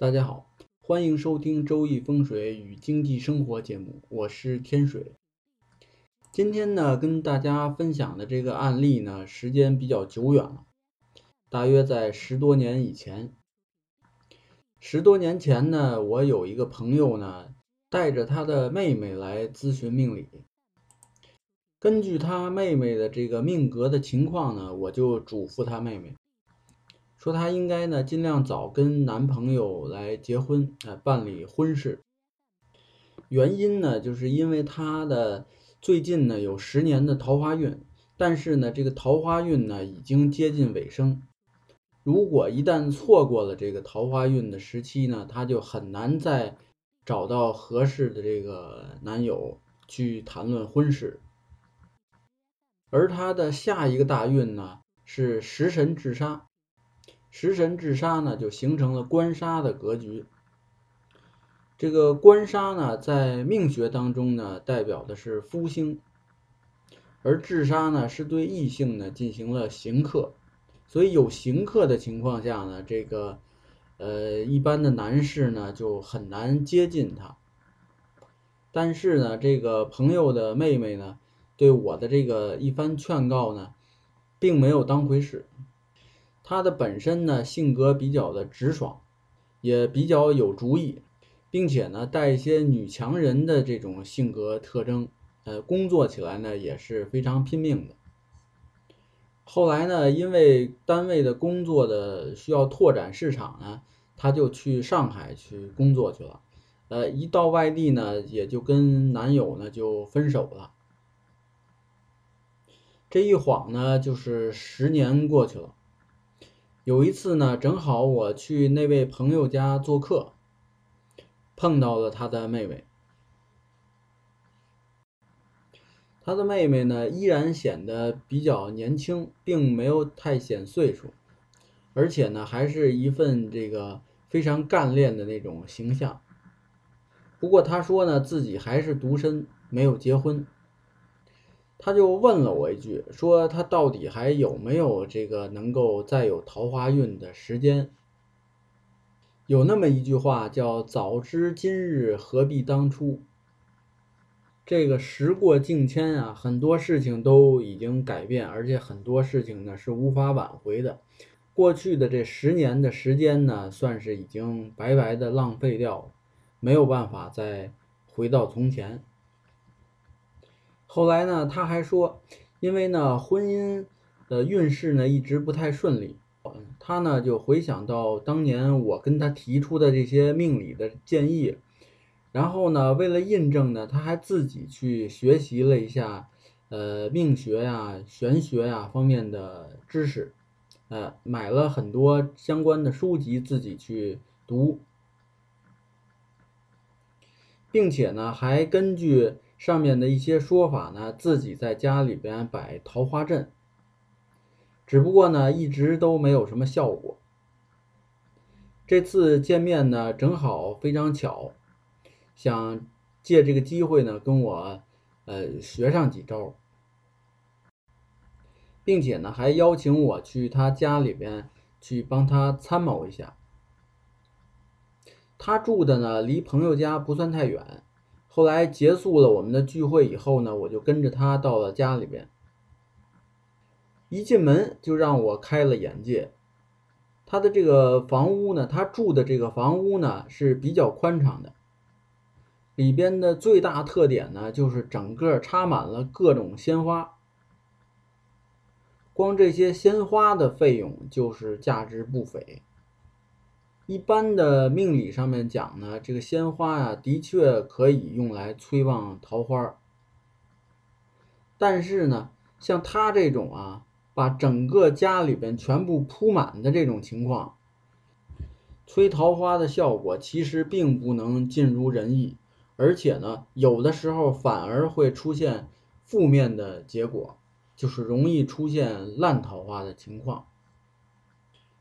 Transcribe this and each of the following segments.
大家好，欢迎收听《周易风水与经济生活》节目，我是天水。今天呢，跟大家分享的这个案例呢，时间比较久远了，大约在十多年以前。十多年前呢，我有一个朋友呢，带着他的妹妹来咨询命理。根据他妹妹的这个命格的情况呢，我就嘱咐他妹妹。说她应该呢尽量早跟男朋友来结婚，呃，办理婚事。原因呢，就是因为她的最近呢有十年的桃花运，但是呢这个桃花运呢已经接近尾声。如果一旦错过了这个桃花运的时期呢，她就很难再找到合适的这个男友去谈论婚事。而她的下一个大运呢是食神制杀。食神制杀呢，就形成了官杀的格局。这个官杀呢，在命学当中呢，代表的是夫星，而制杀呢，是对异性呢进行了刑克。所以有刑克的情况下呢，这个呃一般的男士呢就很难接近他。但是呢，这个朋友的妹妹呢，对我的这个一番劝告呢，并没有当回事。他的本身呢，性格比较的直爽，也比较有主意，并且呢，带一些女强人的这种性格特征，呃，工作起来呢也是非常拼命的。后来呢，因为单位的工作的需要拓展市场呢，他就去上海去工作去了。呃，一到外地呢，也就跟男友呢就分手了。这一晃呢，就是十年过去了。有一次呢，正好我去那位朋友家做客，碰到了他的妹妹。他的妹妹呢，依然显得比较年轻，并没有太显岁数，而且呢，还是一份这个非常干练的那种形象。不过他说呢，自己还是独身，没有结婚。他就问了我一句，说他到底还有没有这个能够再有桃花运的时间？有那么一句话叫“早知今日，何必当初”。这个时过境迁啊，很多事情都已经改变，而且很多事情呢是无法挽回的。过去的这十年的时间呢，算是已经白白的浪费掉了，没有办法再回到从前。后来呢，他还说，因为呢婚姻的运势呢一直不太顺利，他呢就回想到当年我跟他提出的这些命理的建议，然后呢为了印证呢，他还自己去学习了一下，呃命学呀、玄学呀方面的知识，呃买了很多相关的书籍自己去读，并且呢还根据。上面的一些说法呢，自己在家里边摆桃花阵，只不过呢一直都没有什么效果。这次见面呢，正好非常巧，想借这个机会呢跟我呃学上几招，并且呢还邀请我去他家里边去帮他参谋一下。他住的呢离朋友家不算太远。后来结束了我们的聚会以后呢，我就跟着他到了家里边。一进门就让我开了眼界。他的这个房屋呢，他住的这个房屋呢是比较宽敞的。里边的最大特点呢，就是整个插满了各种鲜花。光这些鲜花的费用就是价值不菲。一般的命理上面讲呢，这个鲜花呀，的确可以用来催旺桃花。但是呢，像他这种啊，把整个家里边全部铺满的这种情况，催桃花的效果其实并不能尽如人意，而且呢，有的时候反而会出现负面的结果，就是容易出现烂桃花的情况。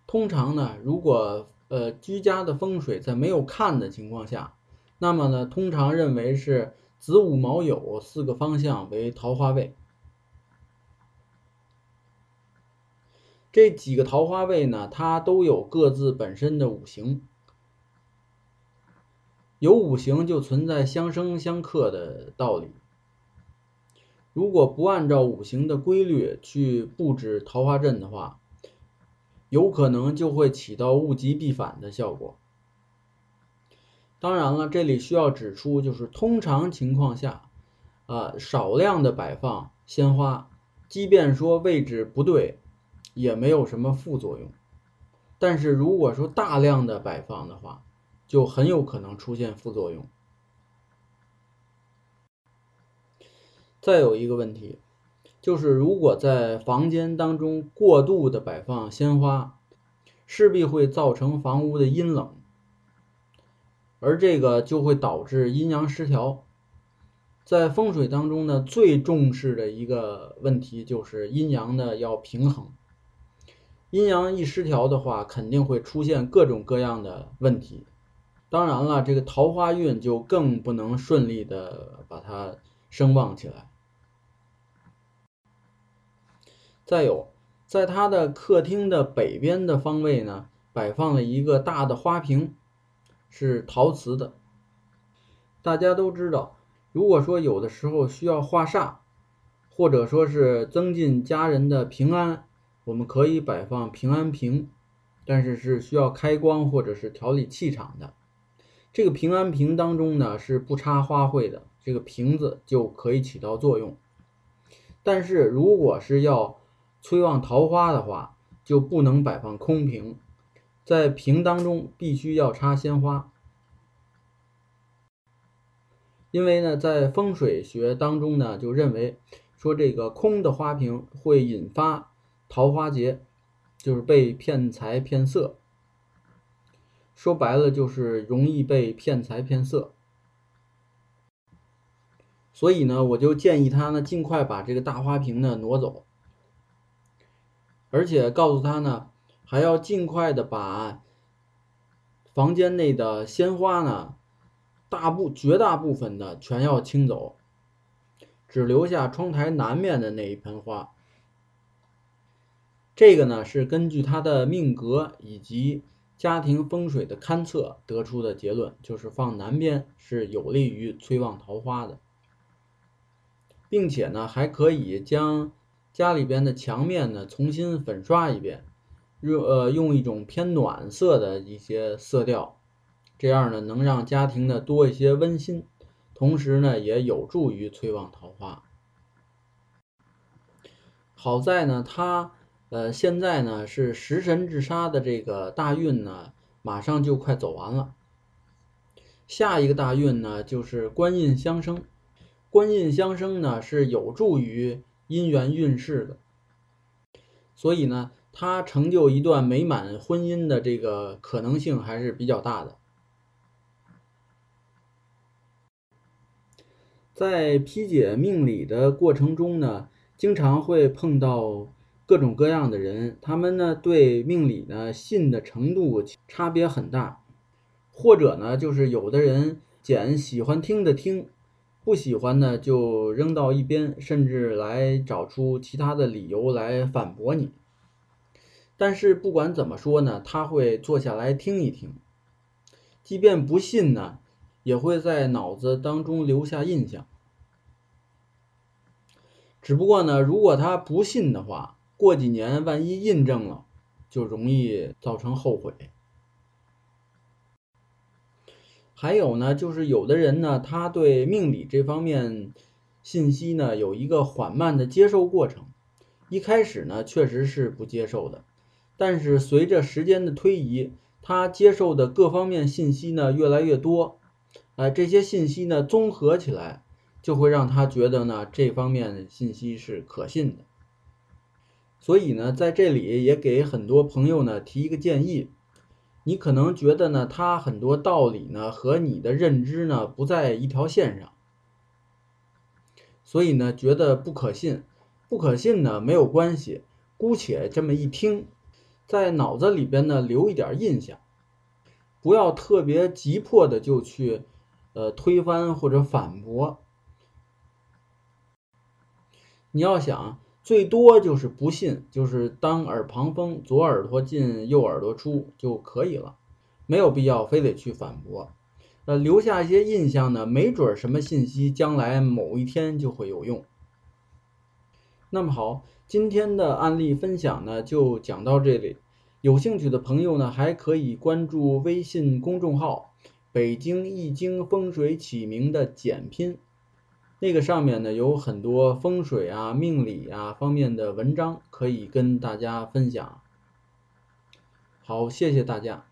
通常呢，如果呃，居家的风水在没有看的情况下，那么呢，通常认为是子午卯酉四个方向为桃花位。这几个桃花位呢，它都有各自本身的五行。有五行就存在相生相克的道理。如果不按照五行的规律去布置桃花阵的话，有可能就会起到物极必反的效果。当然了，这里需要指出，就是通常情况下，啊，少量的摆放鲜花，即便说位置不对，也没有什么副作用。但是如果说大量的摆放的话，就很有可能出现副作用。再有一个问题，就是如果在房间当中过度的摆放鲜花，势必会造成房屋的阴冷，而这个就会导致阴阳失调。在风水当中呢，最重视的一个问题就是阴阳的要平衡，阴阳一失调的话，肯定会出现各种各样的问题。当然了，这个桃花运就更不能顺利的把它声旺起来。再有，在他的客厅的北边的方位呢，摆放了一个大的花瓶，是陶瓷的。大家都知道，如果说有的时候需要化煞，或者说是增进家人的平安，我们可以摆放平安瓶，但是是需要开光或者是调理气场的。这个平安瓶当中呢是不插花卉的，这个瓶子就可以起到作用。但是如果是要催旺桃花的话，就不能摆放空瓶，在瓶当中必须要插鲜花。因为呢，在风水学当中呢，就认为说这个空的花瓶会引发桃花劫，就是被骗财骗色。说白了就是容易被骗财骗色，所以呢，我就建议他呢尽快把这个大花瓶呢挪走，而且告诉他呢还要尽快的把房间内的鲜花呢大部绝大部分的全要清走，只留下窗台南面的那一盆花。这个呢是根据他的命格以及。家庭风水的勘测得出的结论就是放南边是有利于催旺桃花的，并且呢还可以将家里边的墙面呢重新粉刷一遍，用呃用一种偏暖色的一些色调，这样呢能让家庭呢多一些温馨，同时呢也有助于催旺桃花。好在呢他。呃，现在呢是食神制杀的这个大运呢，马上就快走完了。下一个大运呢就是官印相生，官印相生呢是有助于姻缘运势的，所以呢，他成就一段美满婚姻的这个可能性还是比较大的。在批解命理的过程中呢，经常会碰到。各种各样的人，他们呢对命理呢信的程度差别很大，或者呢就是有的人捡喜欢听的听，不喜欢呢就扔到一边，甚至来找出其他的理由来反驳你。但是不管怎么说呢，他会坐下来听一听，即便不信呢，也会在脑子当中留下印象。只不过呢，如果他不信的话，过几年，万一印证了，就容易造成后悔。还有呢，就是有的人呢，他对命理这方面信息呢，有一个缓慢的接受过程。一开始呢，确实是不接受的，但是随着时间的推移，他接受的各方面信息呢，越来越多。哎，这些信息呢，综合起来，就会让他觉得呢，这方面信息是可信的。所以呢，在这里也给很多朋友呢提一个建议，你可能觉得呢，他很多道理呢和你的认知呢不在一条线上，所以呢觉得不可信，不可信呢没有关系，姑且这么一听，在脑子里边呢留一点印象，不要特别急迫的就去呃推翻或者反驳，你要想。最多就是不信，就是当耳旁风，左耳朵进右耳朵出就可以了，没有必要非得去反驳。呃，留下一些印象呢，没准什么信息将来某一天就会有用。那么好，今天的案例分享呢就讲到这里。有兴趣的朋友呢，还可以关注微信公众号“北京易经风水起名”的简拼，那个上面呢有很多风水啊、命理啊方面的文章可以跟大家分享。好，谢谢大家。